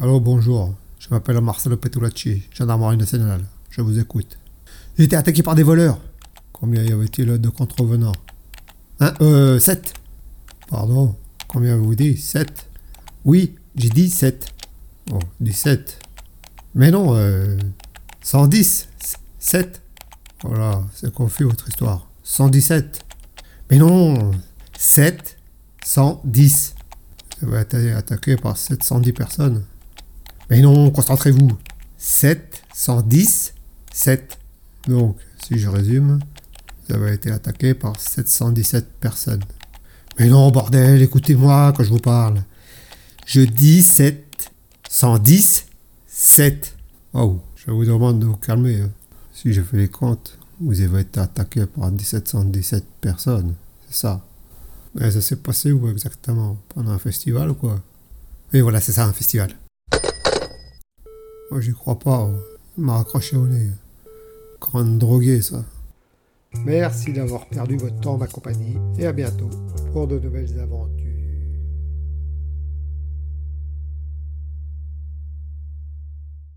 Allô, bonjour. Je m'appelle Marcelo Petulacci, gendarmerie nationale. Je vous écoute. J'ai été attaqué par des voleurs. Combien y avait-il de contrevenants? Hein Euh, 7. Pardon? Combien vous dit? 7 Oui, j'ai dit 7. Oh, 17. Mais non, euh, 110. 7. Voilà, c'est confus votre histoire. 117. Mais non 7, 110. Vous avez été attaqué par 710 personnes. Mais non, concentrez-vous. 7, 110, 7. Donc, si je résume, vous avez été attaqué par 717 personnes. Mais non, bordel, écoutez-moi quand je vous parle. Je dis 7, 110, 7. Oh, je vous demande de vous calmer. hein. Si je fais les comptes, vous avez été attaqué par 1717 personnes. C'est ça. Mais ça s'est passé où exactement? Pendant un festival ou quoi? Oui, voilà, c'est ça, un festival. Moi, j'y crois pas. Il m'a raccroché au nez. Un drogué, ça. Merci d'avoir perdu votre temps ma compagnie et à bientôt pour de nouvelles aventures.